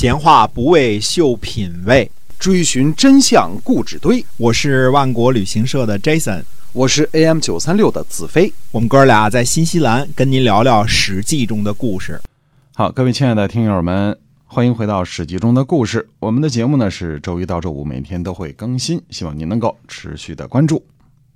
闲话不为秀品味，追寻真相固执堆。我是万国旅行社的 Jason，我是 AM 九三六的子飞。我们哥俩在新西兰跟您聊聊《史记》中的故事。好，各位亲爱的听友们，欢迎回到《史记》中的故事。我们的节目呢是周一到周五每天都会更新，希望您能够持续的关注。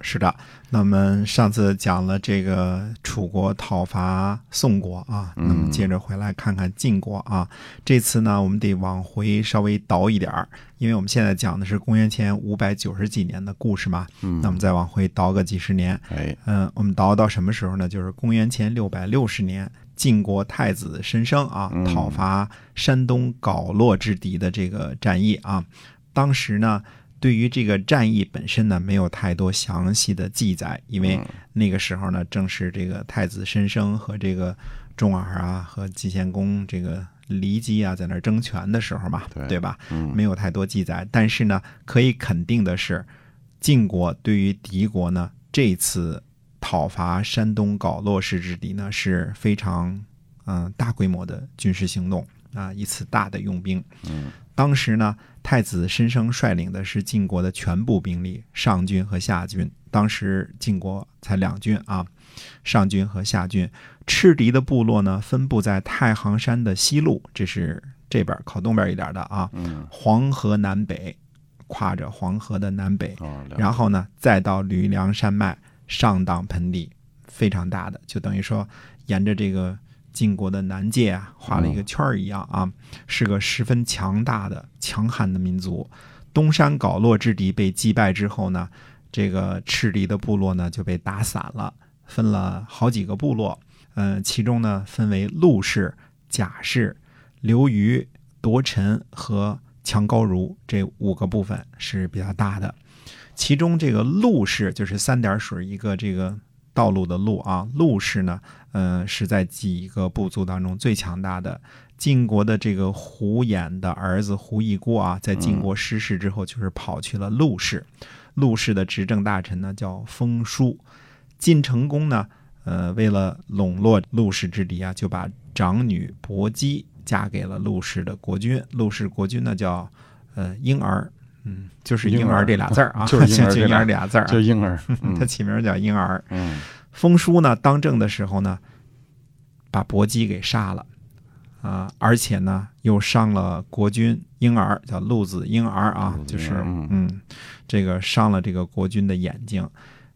是的，那我们上次讲了这个楚国讨伐宋国啊，那么接着回来看看晋国啊。这次呢，我们得往回稍微倒一点儿，因为我们现在讲的是公元前五百九十几年的故事嘛。嗯，那么再往回倒个几十年，哎，嗯，我们倒到什么时候呢？就是公元前六百六十年，晋国太子申生啊嗯讨伐山东皋洛之敌的这个战役啊。当时呢，对于这个战役本身呢，没有太多详细的记载，因为嗯那个时候呢，正是这个太子申生和这个重耳啊和晋献公这个骊姬啊在那儿争权的时候嘛，对吧？嗯，没有太多记载，但是呢，可以肯定的是，晋国对于敌国呢，这次讨伐山东搞洛氏之敌呢，是非常嗯、大规模的军事行动啊，一次大的用兵。嗯，当时呢，太子申生率领的是晋国的全部兵力，上军和下军。当时晋国才两军啊，上军和下军。赤敌的部落呢，分布在太行山的西路，这是这边靠东边一点的啊。嗯，黄河南北，跨着黄河的南北，哦，然后呢，再到吕梁山脉上党盆地，非常大的，就等于说沿着这个晋国的南界啊，画了一个圈儿一样啊，是个十分强大的、强悍的民族。东山皋洛之敌被击败之后呢，这个赤敌的部落呢就被打散了，分了好几个部落，嗯、其中呢分为陆氏、贾氏、刘虞、夺臣和强高如这五个部分是比较大的。其中这个陆氏就是三点水一个这个道路的路啊，陆氏呢，呃，是在几个部族当中最强大的。晋国的这个胡衍的儿子胡一郭啊，在晋国失势之后，就是跑去了陆氏。陆氏的执政大臣呢叫封叔。晋成公呢，呃，为了笼络陆氏之敌啊，就把长女薄姬嫁给了陆氏的国君。陆氏国君呢叫呃婴儿，嗯，就是婴婴儿儿这俩字儿啊，就是婴儿 这俩字就婴儿，他嗯起名叫婴儿。嗯，封叔呢当政的时候呢，把薄姬给杀了，啊、而且呢又伤了国君婴儿，叫陆子婴儿啊就是嗯嗯，这个伤了这个国君的眼睛。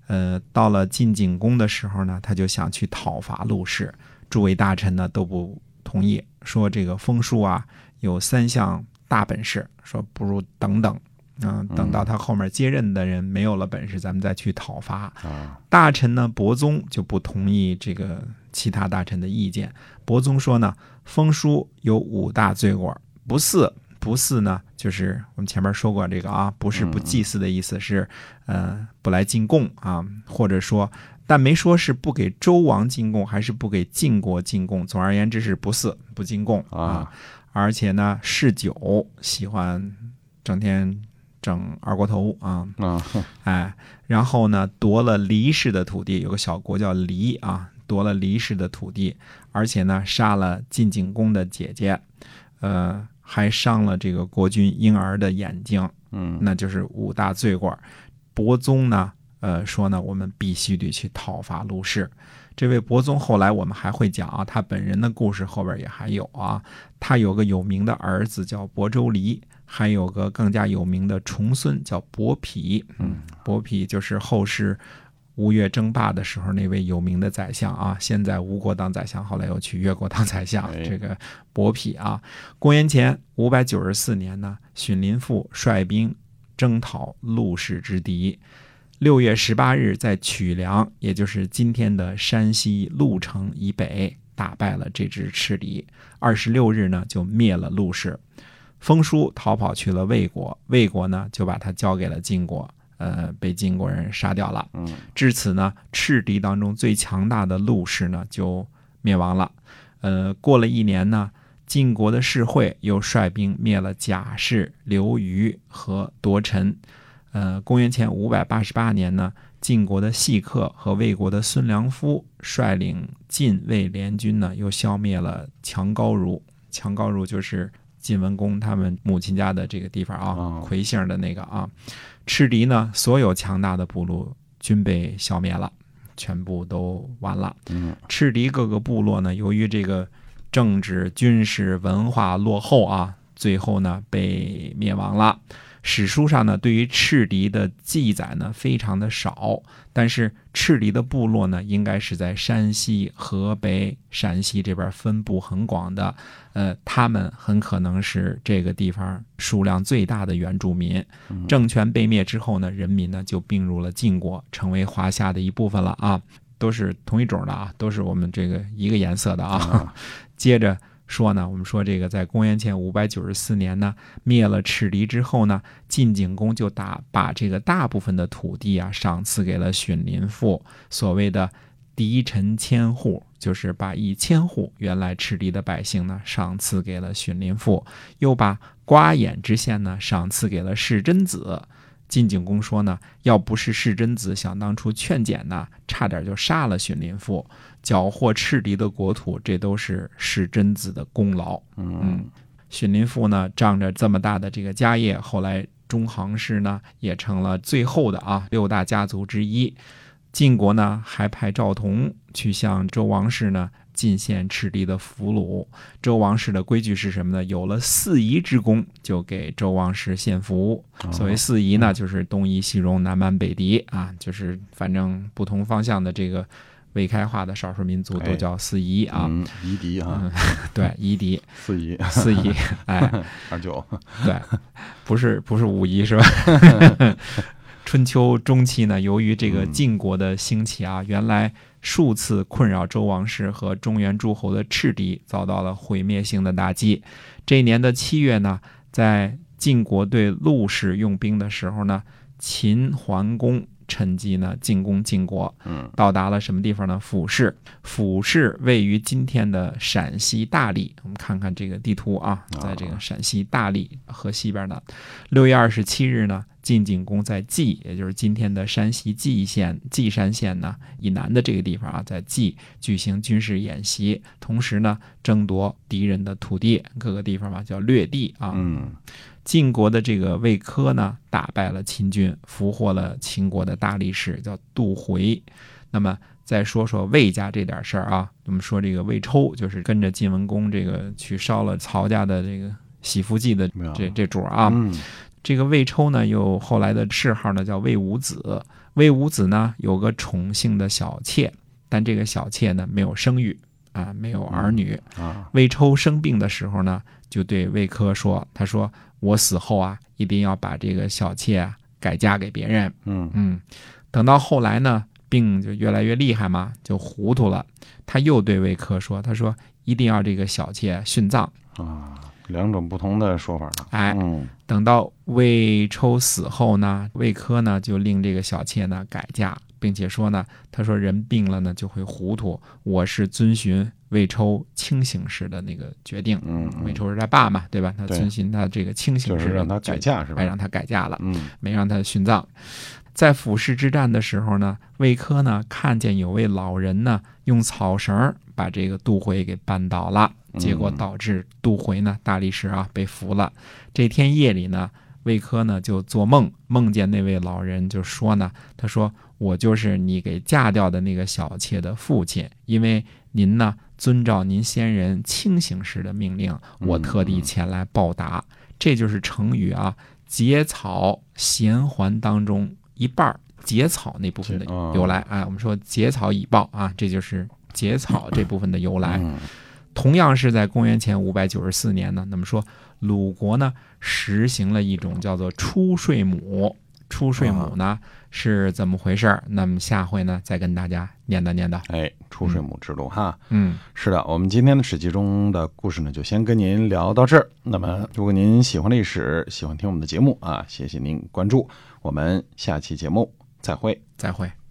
呃，到了晋景公的时候呢，他就想去讨伐陆氏，诸位大臣呢都不同意，说这个封叔啊有三项大本事，说不如等等，嗯、等到他后面接任的人没有了本事，咱们再去讨伐。啊，大臣呢，伯宗就不同意这个其他大臣的意见。伯宗说呢，封书有五大罪过，不祀。不祀呢，就是我们前面说过这个啊，不是不祭祀的意思，是呃不来进贡啊，或者说，但没说是不给周王进贡，还是不给晋国进贡。总而言之是不祀不进贡啊啊，而且呢嗜酒，喜欢整天整二锅头啊，啊，哎，然后呢，夺了黎氏的土地，有个小国叫黎啊，夺了黎氏的土地，而且呢，杀了晋景公的姐姐，呃，还伤了这个国君婴儿的眼睛，嗯，那就是五大罪过。伯宗呢，呃，说呢，我们必须得去讨伐卢氏。这位伯宗后来我们还会讲啊，他本人的故事后边也还有啊。他有个有名的儿子叫伯州离，还有个更加有名的重孙叫伯嚭。嗯，伯嚭就是后世吴越争霸的时候那位有名的宰相啊，现在吴国当宰相，后来又去越国当宰相。哎这个伯嚭啊，公元前五百九十四年呢，荀林赋率兵征讨陆氏之敌。六月十八日，在曲梁，也就是今天的山西潞城以北，打败了这支赤敌。二十六日呢，就灭了陆氏。封叔逃跑去了魏国，魏国呢就把他交给了晋国，呃，被晋国人杀掉了。嗯，至此呢，赤敌当中最强大的陆氏呢就灭亡了。呃，过了一年呢，晋国的士会又率兵灭了贾氏、刘虞和夺臣。呃，公元前五百八十八年呢，晋国的细客和魏国的孙良夫率领晋魏联军呢，又消灭了强高如。强高如就是晋文公他们母亲家的这个地方啊哦，魁姓的那个啊，赤狄呢，所有强大的部落均被消灭了，全部都完了。嗯赤狄各个部落呢，由于这个政治、军事、文化落后啊，最后呢被灭亡了。史书上呢，对于赤狄的记载呢非常的少，但是赤狄的部落呢，应该是在山西、河北、陕西这边分布很广的，呃，他们很可能是这个地方数量最大的原住民。政权被灭之后呢，人民呢就并入了晋国，成为华夏的一部分了啊，都是同一种的啊，都是我们这个一个颜色的啊。接着说呢，我们说这个在公元前五百九十四年呢，灭了赤狄之后呢，晋景公就打把这个大部分的土地啊赏赐给了荀林父，所谓的嫡臣千户，就是把一千户原来赤狄的百姓呢赏赐给了荀林父，又把瓜偃之县呢赏赐给了世真子。晋景公说呢，要不是世贞子想当初劝谏呢，差点就杀了荀林父，缴获赤狄的国土，这都是世贞子的功劳。嗯荀林父呢，仗着这么大的这个家业，后来中行氏呢也成了最后的啊六大家族之一。晋国呢还派赵同去向周王室呢进献赤狄的俘虏。周王室的规矩是什么呢？有了四夷之功，就给周王室献俘。所谓四夷呢，就是东夷、西戎、南蛮、北狄啊，就是反正不同方向的这个未开化的少数民族都叫四夷啊。嗯，夷狄啊，对，夷狄、四夷四夷，哎，二九，对，不是不是五夷是吧？春秋中期呢，由于这个晋国的兴起啊，原来数次困扰周王室和中原诸侯的赤敌遭到了毁灭性的打击。这一年的七月呢，在晋国对陆氏用兵的时候呢，秦桓公趁机呢进攻晋国，嗯到达了什么地方呢？府市。府市位于今天的陕西大荔。我们看看这个地图啊，在这个陕西大荔河西边呢。六月二十七日呢，晋景公在冀，也就是今天的山西蓟县稷山县呢以南的这个地方啊，在冀举行军事演习，同时呢争夺敌人的土地，各个地方嘛叫掠地啊。嗯晋国的这个魏科呢，打败了秦军，俘获了秦国的大力士，叫杜回。那么再说说魏家这点事儿啊，我们说这个魏抽，就是跟着晋文公这个去烧了曹家的这个喜福记的这这主儿啊。嗯这个魏抽呢，有后来的谥号呢叫魏武子。魏武子呢有个宠幸的小妾，但这个小妾呢没有生育啊，没有儿女。啊魏抽生病的时候呢，就对魏科说：“他说我死后啊，一定要把这个小妾啊改嫁给别人。嗯嗯，等到后来呢，病就越来越厉害嘛，就糊涂了。他又对魏科说：“他说一定要这个小妾殉葬。啊，两种不同的说法呢。哎嗯等到魏抽死后呢，魏科呢就令这个小妾呢改嫁，并且说呢，他说人病了呢就会糊涂，我是遵循魏抽清醒时的那个决定。嗯嗯魏抽是他爸嘛，对吧？他遵循他这个清醒时的就是让他改嫁是吧哎，让他改嫁了。嗯没让他殉葬。在府市之战的时候呢，魏科呢看见有位老人呢用草绳把这个杜回给绊倒了，结果导致杜回呢大力士啊被俘了。这天夜里呢，魏科呢就做梦，梦见那位老人就说呢，他说我就是你给嫁掉的那个小妾的父亲，因为您呢遵照您先人清醒时的命令，我特地前来报答。这就是成语啊“结草衔环”当中一半儿结草那部分的由来。哎，我们说结草以报啊，这就是结草这部分的由来。嗯同样是在公元前五百九十四年呢，那么说鲁国呢实行了一种叫做出税亩。出税亩呢是怎么回事儿？那么下回呢再跟大家念叨念叨。哎，出税母之路哈。嗯，是的，我们今天的史记中的故事呢，就先跟您聊到这儿。那么，如果您喜欢历史，喜欢听我们的节目啊，谢谢您关注。我们下期节目再会。再会。